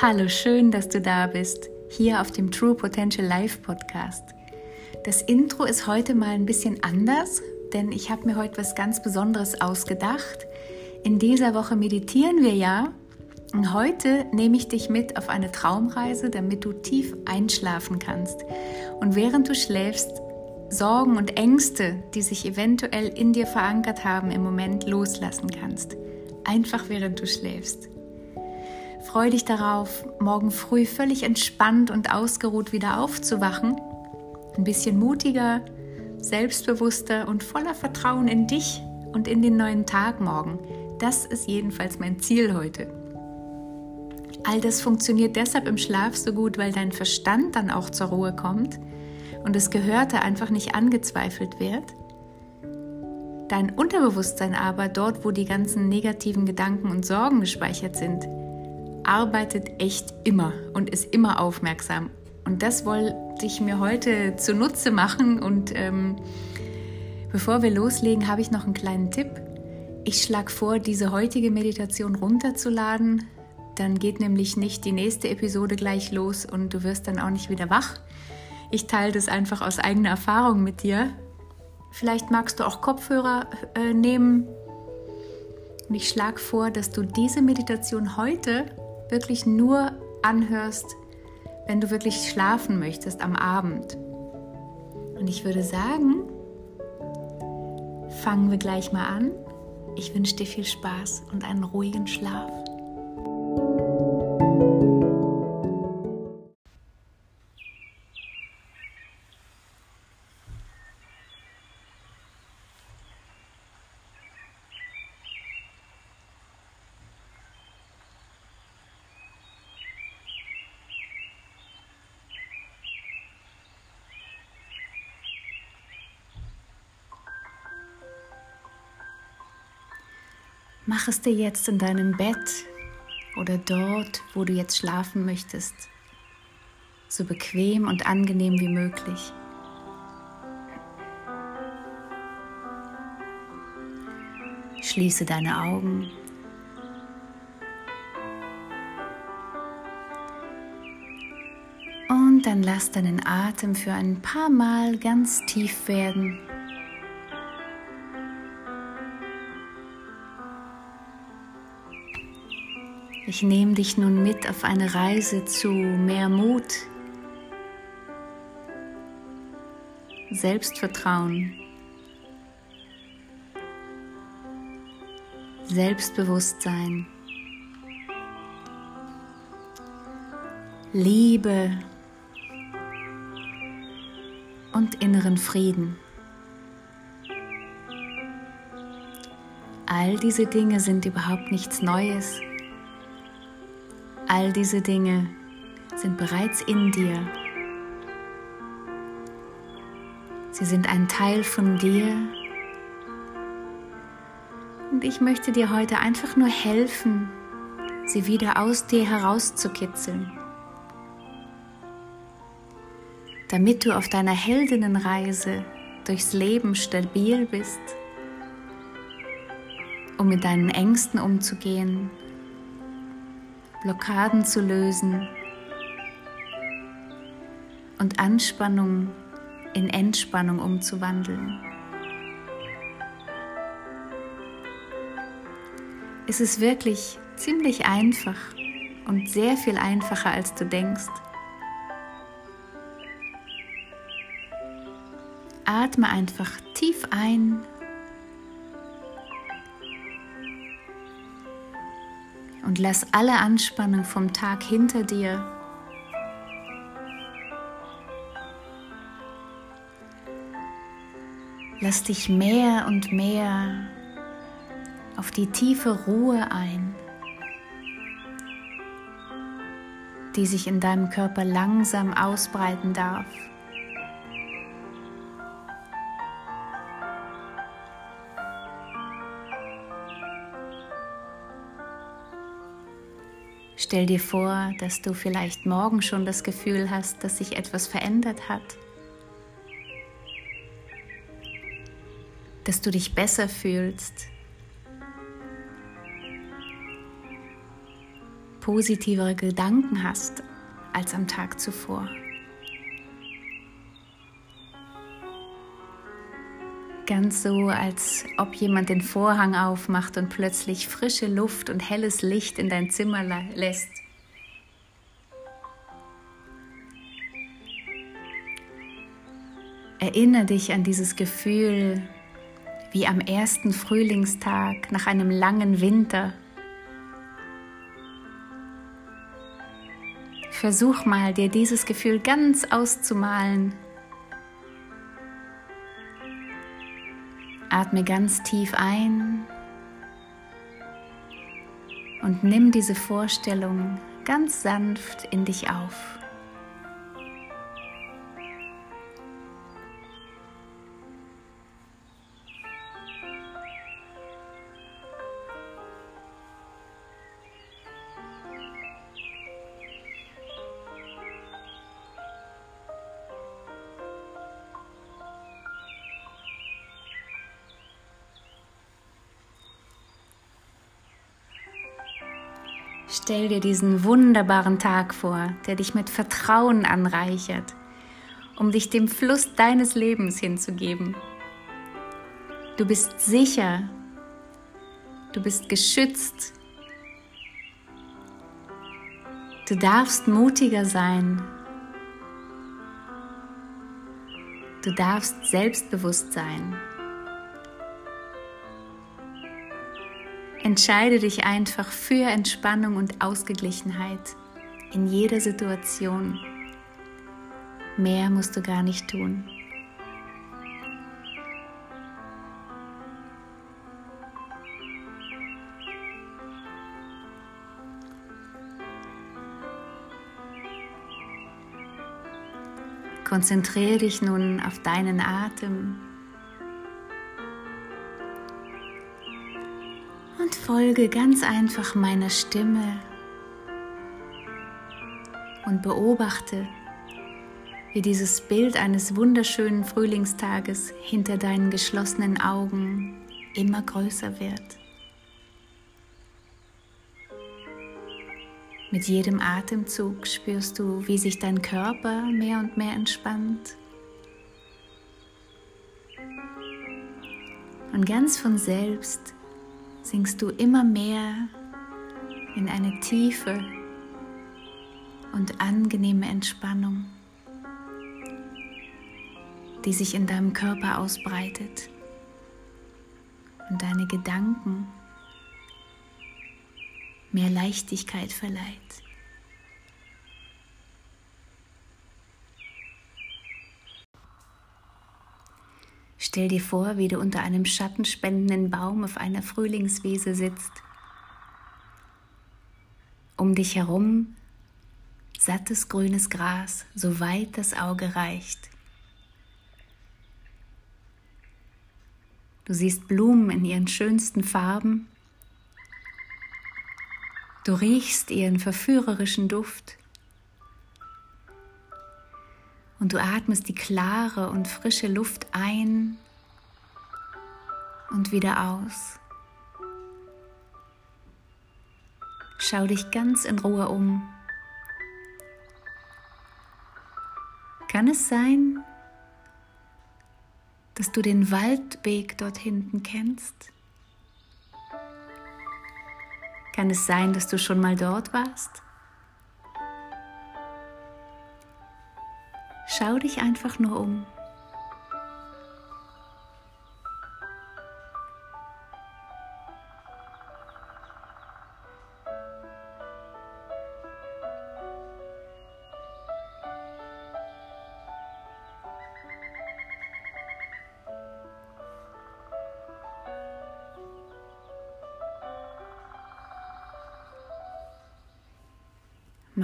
Hallo, schön, dass du da bist, hier auf dem True Potential Life Podcast. Das Intro ist heute mal ein bisschen anders, denn ich habe mir heute was ganz Besonderes ausgedacht. In dieser Woche meditieren wir ja und heute nehme ich dich mit auf eine Traumreise, damit du tief einschlafen kannst. Und während du schläfst, Sorgen und Ängste, die sich eventuell in dir verankert haben, im Moment loslassen kannst. Einfach während du schläfst. Freu dich darauf, morgen früh völlig entspannt und ausgeruht wieder aufzuwachen. Ein bisschen mutiger, selbstbewusster und voller Vertrauen in dich und in den neuen Tag morgen. Das ist jedenfalls mein Ziel heute. All das funktioniert deshalb im Schlaf so gut, weil dein Verstand dann auch zur Ruhe kommt und das Gehörte einfach nicht angezweifelt wird. Dein Unterbewusstsein aber, dort wo die ganzen negativen Gedanken und Sorgen gespeichert sind, arbeitet echt immer und ist immer aufmerksam. Und das wollte ich mir heute zunutze machen. Und ähm, bevor wir loslegen, habe ich noch einen kleinen Tipp. Ich schlage vor, diese heutige Meditation runterzuladen. Dann geht nämlich nicht die nächste Episode gleich los und du wirst dann auch nicht wieder wach. Ich teile das einfach aus eigener Erfahrung mit dir. Vielleicht magst du auch Kopfhörer äh, nehmen. Und ich schlage vor, dass du diese Meditation heute wirklich nur anhörst, wenn du wirklich schlafen möchtest am Abend. Und ich würde sagen, fangen wir gleich mal an. Ich wünsche dir viel Spaß und einen ruhigen Schlaf. Mach es dir jetzt in deinem Bett oder dort, wo du jetzt schlafen möchtest, so bequem und angenehm wie möglich. Schließe deine Augen. Und dann lass deinen Atem für ein paar Mal ganz tief werden. Ich nehme dich nun mit auf eine Reise zu mehr Mut, Selbstvertrauen, Selbstbewusstsein, Liebe und inneren Frieden. All diese Dinge sind überhaupt nichts Neues. All diese Dinge sind bereits in dir. Sie sind ein Teil von dir. Und ich möchte dir heute einfach nur helfen, sie wieder aus dir herauszukitzeln. Damit du auf deiner Heldinnenreise durchs Leben stabil bist, um mit deinen Ängsten umzugehen Blockaden zu lösen und Anspannung in Entspannung umzuwandeln. Es ist wirklich ziemlich einfach und sehr viel einfacher, als du denkst. Atme einfach tief ein und lass alle Anspannung vom Tag hinter dir. Lass dich mehr und mehr auf die tiefe Ruhe ein, die sich in deinem Körper langsam ausbreiten darf. Stell dir vor, dass du vielleicht morgen schon das Gefühl hast, dass sich etwas verändert hat. Dass du dich besser fühlst. positivere Gedanken hast als am Tag zuvor. Ganz so, als ob jemand den Vorhang aufmacht und plötzlich frische Luft und helles Licht in dein Zimmer lässt. Erinnere dich an dieses Gefühl wie am ersten Frühlingstag nach einem langen Winter. Versuch mal, dir dieses Gefühl ganz auszumalen. Atme ganz tief ein und nimm diese Vorstellung ganz sanft in dich auf. Stell dir diesen wunderbaren Tag vor, der dich mit Vertrauen anreichert, um dich dem Fluss deines Lebens hinzugeben. Du bist sicher, du bist geschützt, du darfst mutiger sein, du darfst selbstbewusst sein. Entscheide dich einfach für Entspannung und Ausgeglichenheit in jeder Situation. Mehr musst du gar nicht tun. Konzentriere dich nun auf deinen Atem und folge ganz einfach meiner Stimme und beobachte, wie dieses Bild eines wunderschönen Frühlingstages hinter deinen geschlossenen Augen immer größer wird. Mit jedem Atemzug spürst du, wie sich dein Körper mehr und mehr entspannt. Und ganz von selbst sinkst du immer mehr in eine tiefe und angenehme Entspannung, die sich in deinem Körper ausbreitet und deine Gedanken mehr Leichtigkeit verleiht. Stell dir vor, wie du unter einem schattenspendenden Baum auf einer Frühlingswiese sitzt. Um dich herum sattes grünes Gras, so weit das Auge reicht. Du siehst Blumen in ihren schönsten Farben. Du riechst ihren verführerischen Duft. Und du atmest die klare und frische Luft ein und wieder aus. Schau dich ganz in Ruhe um. Kann es sein, dass du den Waldweg dort hinten kennst? Kann es sein, dass du schon mal dort warst? Schau dich einfach nur um.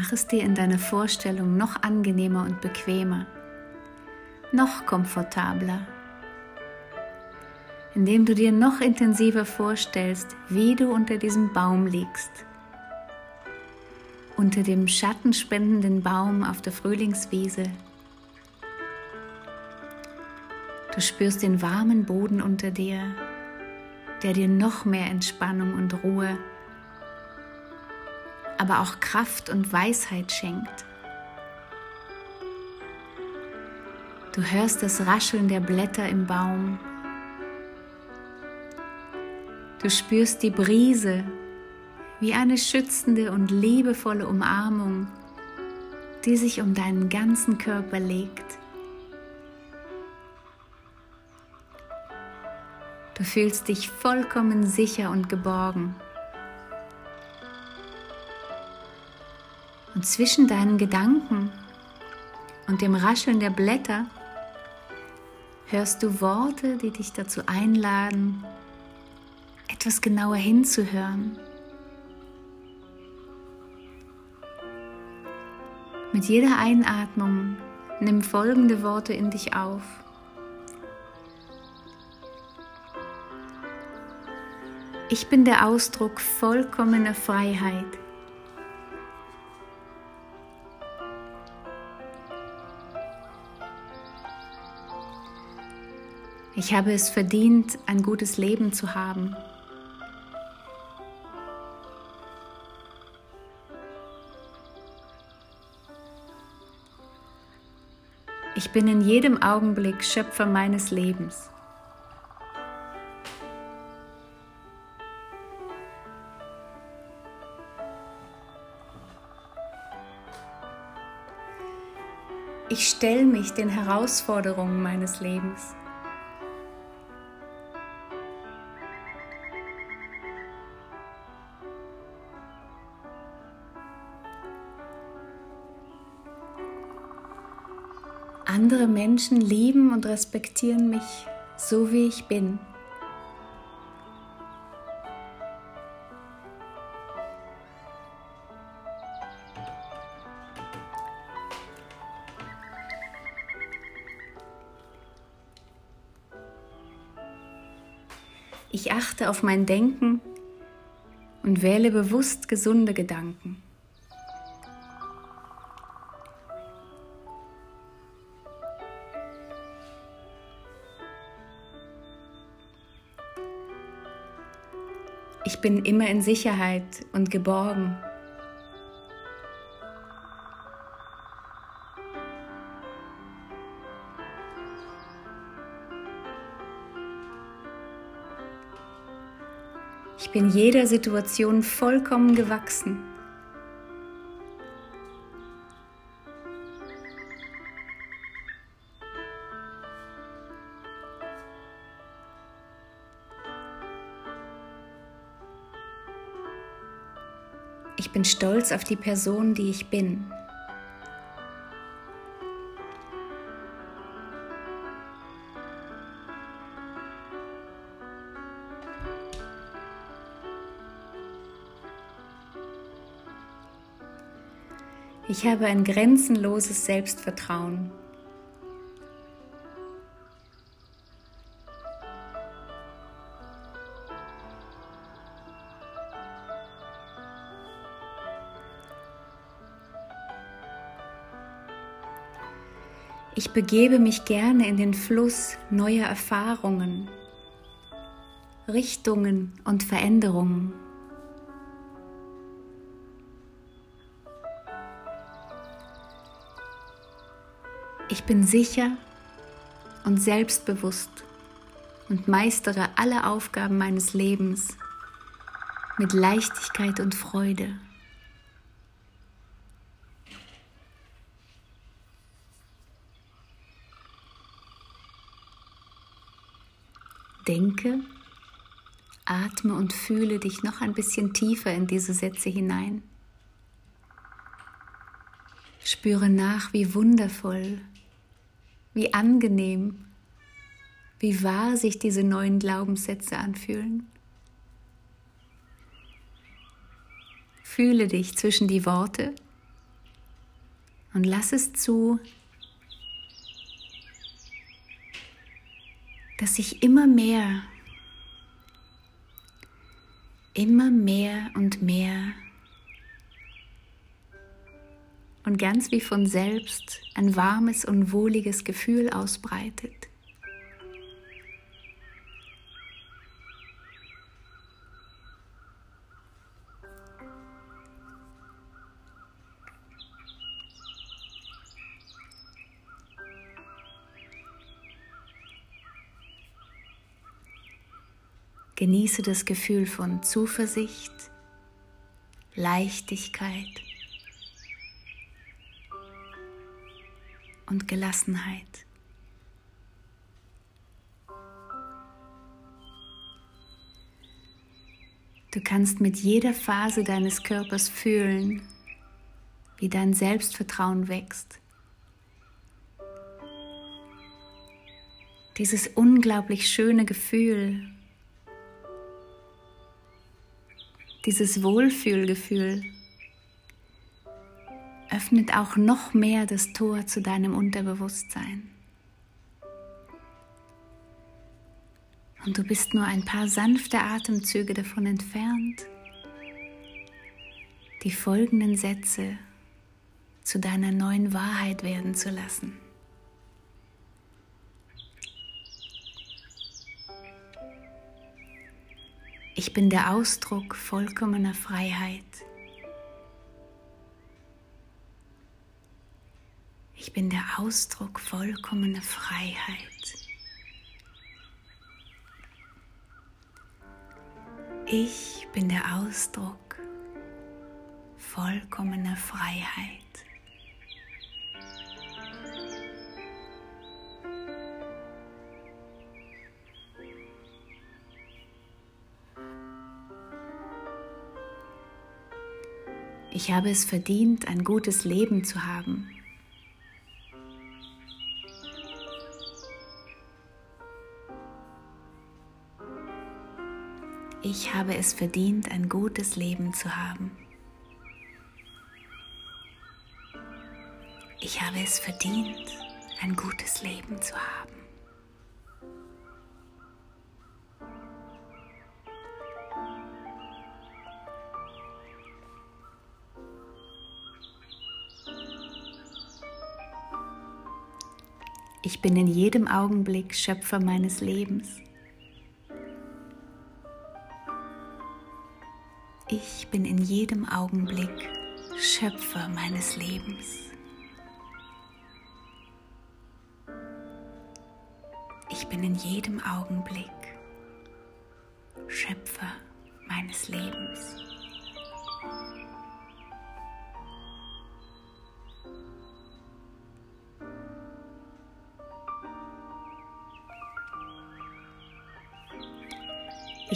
Mach es dir in deiner Vorstellung noch angenehmer und bequemer, noch komfortabler, indem du dir noch intensiver vorstellst, wie du unter diesem Baum liegst, unter dem schattenspendenden Baum auf der Frühlingswiese. Du spürst den warmen Boden unter dir, der dir noch mehr Entspannung und Ruhe aber auch Kraft und Weisheit schenkt. Du hörst das Rascheln der Blätter im Baum. Du spürst die Brise wie eine schützende und liebevolle Umarmung, die sich um deinen ganzen Körper legt. Du fühlst dich vollkommen sicher und geborgen. Und zwischen deinen Gedanken und dem Rascheln der Blätter hörst du Worte, die dich dazu einladen, etwas genauer hinzuhören. Mit jeder Einatmung nimm folgende Worte in dich auf. Ich bin der Ausdruck vollkommener Freiheit. Ich habe es verdient, ein gutes Leben zu haben. Ich bin in jedem Augenblick Schöpfer meines Lebens. Ich stelle mich den Herausforderungen meines Lebens. Andere Menschen lieben und respektieren mich so, wie ich bin. Ich achte auf mein Denken und wähle bewusst gesunde Gedanken. Bin immer in Sicherheit und geborgen. Ich bin jeder Situation vollkommen gewachsen. Bin stolz auf die Person, die ich bin. Ich habe ein grenzenloses Selbstvertrauen. Ich begebe mich gerne in den Fluss neuer Erfahrungen, Richtungen und Veränderungen. Ich bin sicher und selbstbewusst und meistere alle Aufgaben meines Lebens mit Leichtigkeit und Freude. Denke, atme und fühle dich noch ein bisschen tiefer in diese Sätze hinein. Spüre nach, wie wundervoll, wie angenehm, wie wahr sich diese neuen Glaubenssätze anfühlen. Fühle dich zwischen die Worte und lass es zu, dass sich immer mehr, immer mehr und mehr und ganz wie von selbst ein warmes und wohliges Gefühl ausbreitet. Genieße das Gefühl von Zuversicht, Leichtigkeit und Gelassenheit. Du kannst mit jeder Phase deines Körpers fühlen, wie dein Selbstvertrauen wächst. Dieses unglaublich schöne Gefühl, dieses Wohlfühlgefühl öffnet auch noch mehr das Tor zu deinem Unterbewusstsein. Und du bist nur ein paar sanfte Atemzüge davon entfernt, die folgenden Sätze zu deiner neuen Wahrheit werden zu lassen. Ich bin der Ausdruck vollkommener Freiheit. Ich bin der Ausdruck vollkommener Freiheit. Ich bin der Ausdruck vollkommener Freiheit. Ich habe es verdient, ein gutes Leben zu haben. Ich habe es verdient, ein gutes Leben zu haben. Ich habe es verdient, ein gutes Leben zu haben. Bin in jedem Augenblick Schöpfer meines Lebens. Ich bin in jedem Augenblick Schöpfer meines Lebens. Ich bin in jedem Augenblick Schöpfer meines Lebens.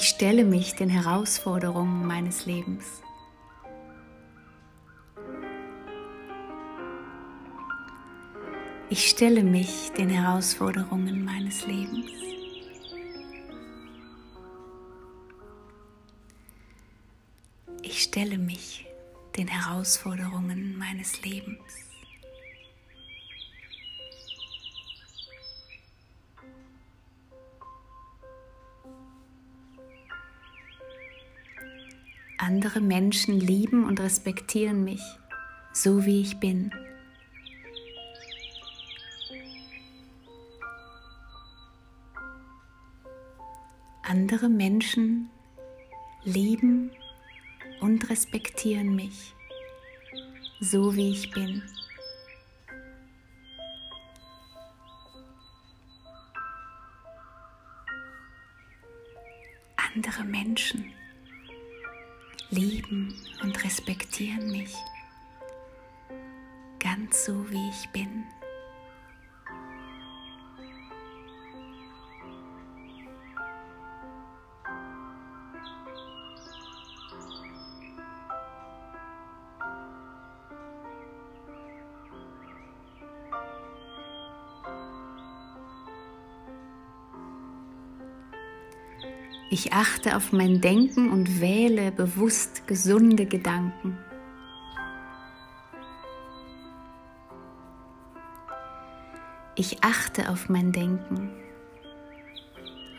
Ich stelle mich den Herausforderungen meines Lebens. Ich stelle mich den Herausforderungen meines Lebens. Ich stelle mich den Herausforderungen meines Lebens. Andere Menschen lieben und respektieren mich, so wie ich bin. Andere Menschen lieben und respektieren mich, so wie ich bin. Andere Menschen lieben und respektieren mich ganz so, wie ich bin. Ich achte auf mein Denken und wähle bewusst gesunde Gedanken. Ich achte auf mein Denken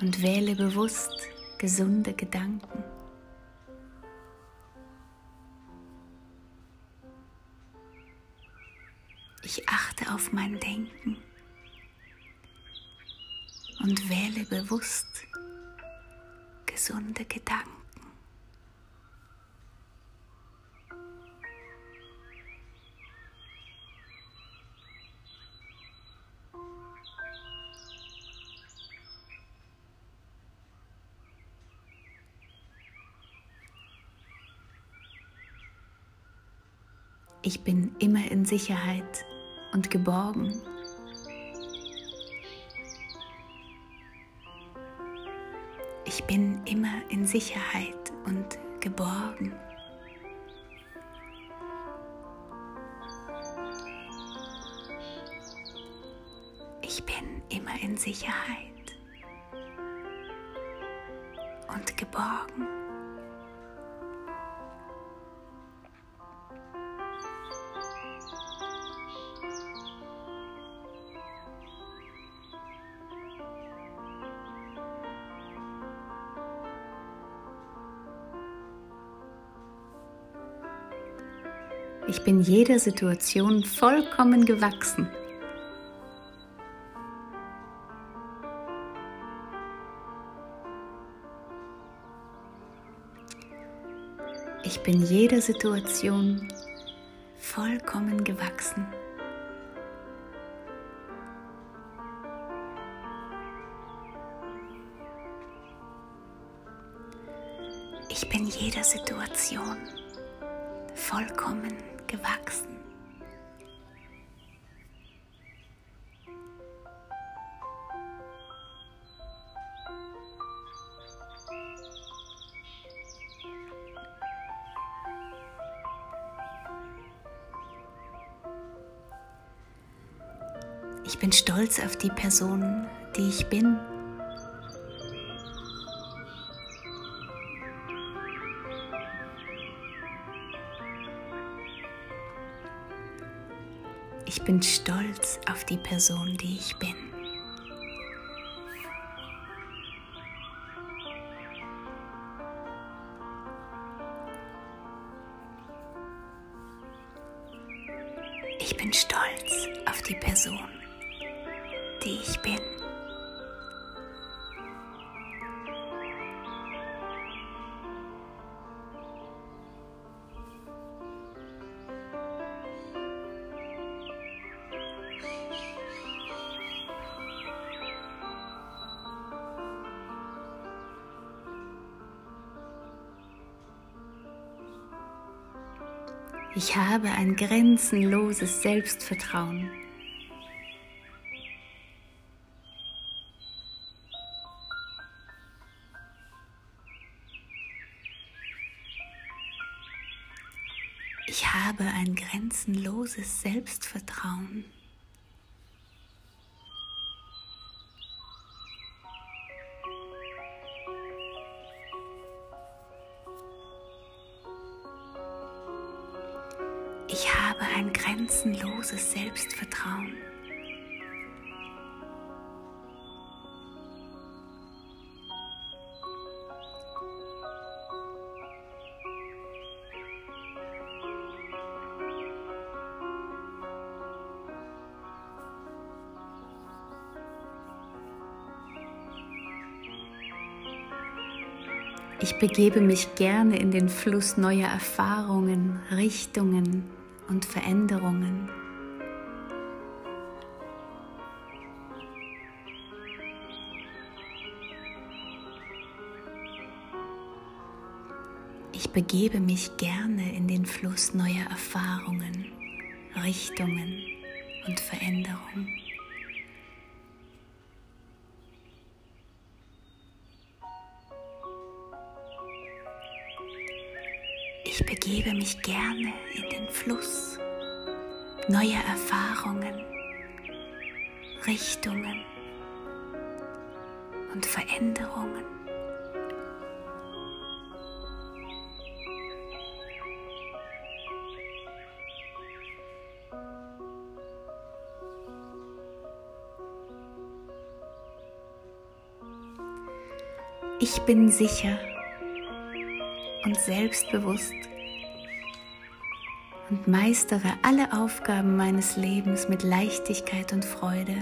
und wähle bewusst gesunde Gedanken. Ich achte auf mein Denken und wähle bewusst gesunde Gedanken. Ich bin immer in Sicherheit und geborgen. Ich bin immer in Sicherheit und geborgen. Ich bin immer in Sicherheit und geborgen. Jeder Situation vollkommen gewachsen. Ich bin jeder Situation vollkommen gewachsen. Ich bin jeder Situation vollkommen gewachsen. Ich bin stolz auf die Person, die ich bin. Bin stolz auf die Person, die ich bin. Ich bin stolz auf die Person, die ich bin. Ich habe ein grenzenloses Selbstvertrauen. Ich habe ein grenzenloses Selbstvertrauen. Ein grenzenloses Selbstvertrauen. Ich begebe mich gerne in den Fluss neuer Erfahrungen, Richtungen und Veränderungen. Ich begebe mich gerne in den Fluss neuer Erfahrungen, Richtungen und Veränderungen. Begebe mich gerne in den Fluss neuer Erfahrungen, Richtungen und Veränderungen. Ich bin sicher und selbstbewusst und meistere alle Aufgaben meines Lebens mit Leichtigkeit und Freude.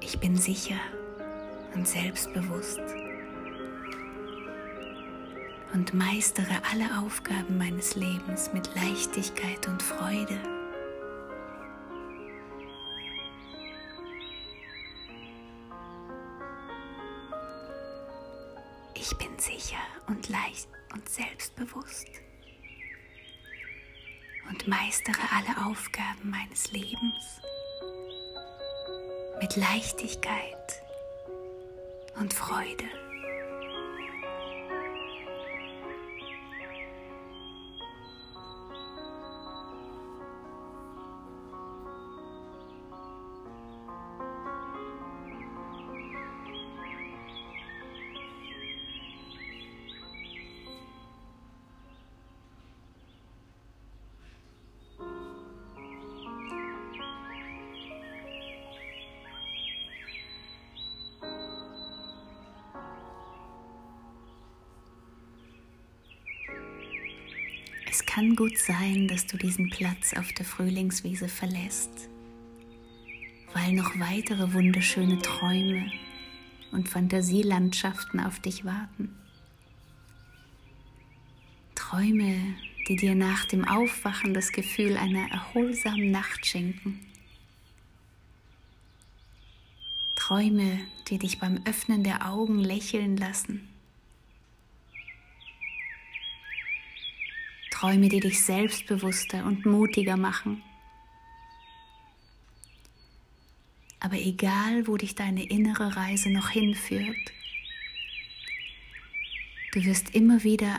Ich bin sicher und selbstbewusst und meistere alle Aufgaben meines Lebens mit Leichtigkeit und Freude. Ich bin sicher und leicht und selbstbewusst und meistere alle Aufgaben meines Lebens mit Leichtigkeit und Freude. Gut sein, dass du diesen Platz auf der Frühlingswiese verlässt, weil noch weitere wunderschöne Träume und Fantasielandschaften auf dich warten. Träume, die dir nach dem Aufwachen das Gefühl einer erholsamen Nacht schenken. Träume, die dich beim Öffnen der Augen lächeln lassen Träume, die dich selbstbewusster und mutiger machen. Aber egal, wo dich deine innere Reise noch hinführt, du wirst immer wieder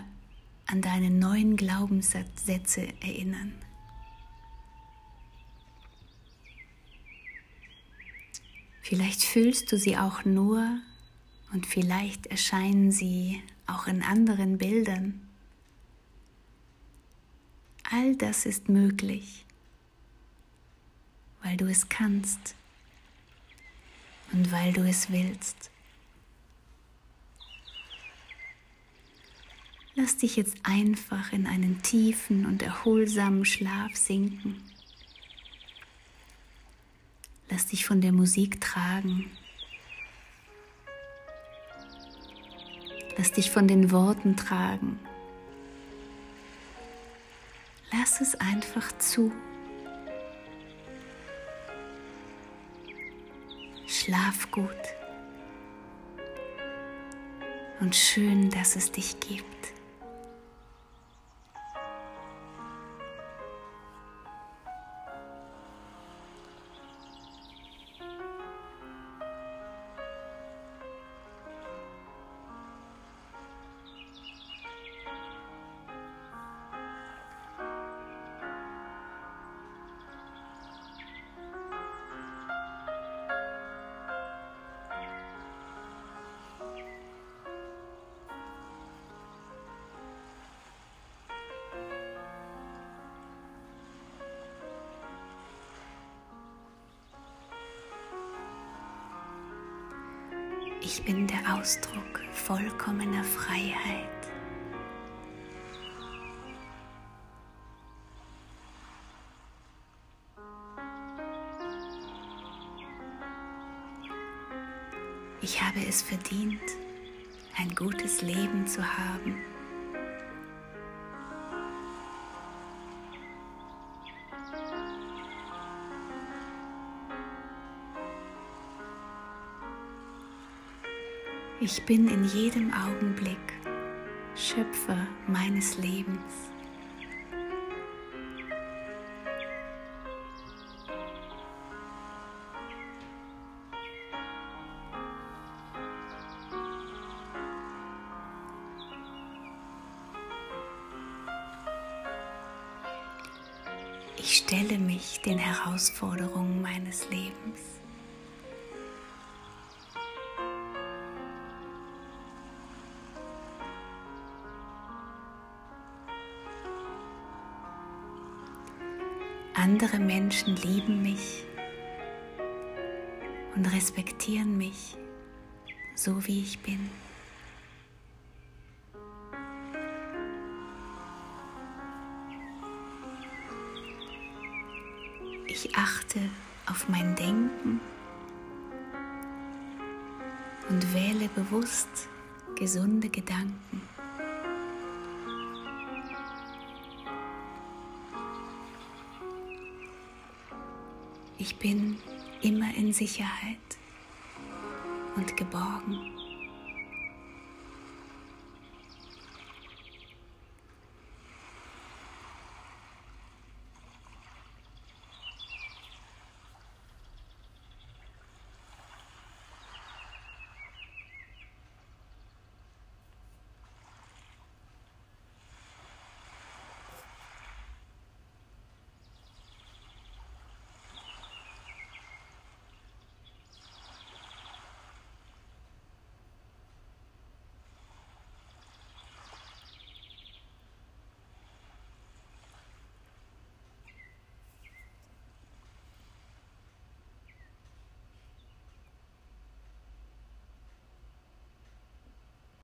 an deine neuen Glaubenssätze erinnern. Vielleicht fühlst du sie auch nur und vielleicht erscheinen sie auch in anderen Bildern. All das ist möglich, weil du es kannst und weil du es willst. Lass dich jetzt einfach in einen tiefen und erholsamen Schlaf sinken. Lass dich von der Musik tragen. Lass dich von den Worten tragen. Lass es einfach zu. Schlaf gut. Und schön, dass es dich gibt. Ich bin der Ausdruck vollkommener Freiheit. Ich habe es verdient, ein gutes Leben zu haben. Ich bin in jedem Augenblick Schöpfer meines Lebens. Ich stelle mich den Herausforderungen meines Lebens. Andere Menschen lieben mich und respektieren mich so wie ich bin. Ich achte auf mein Denken und wähle bewusst gesunde Gedanken. Ich bin immer in Sicherheit und geborgen.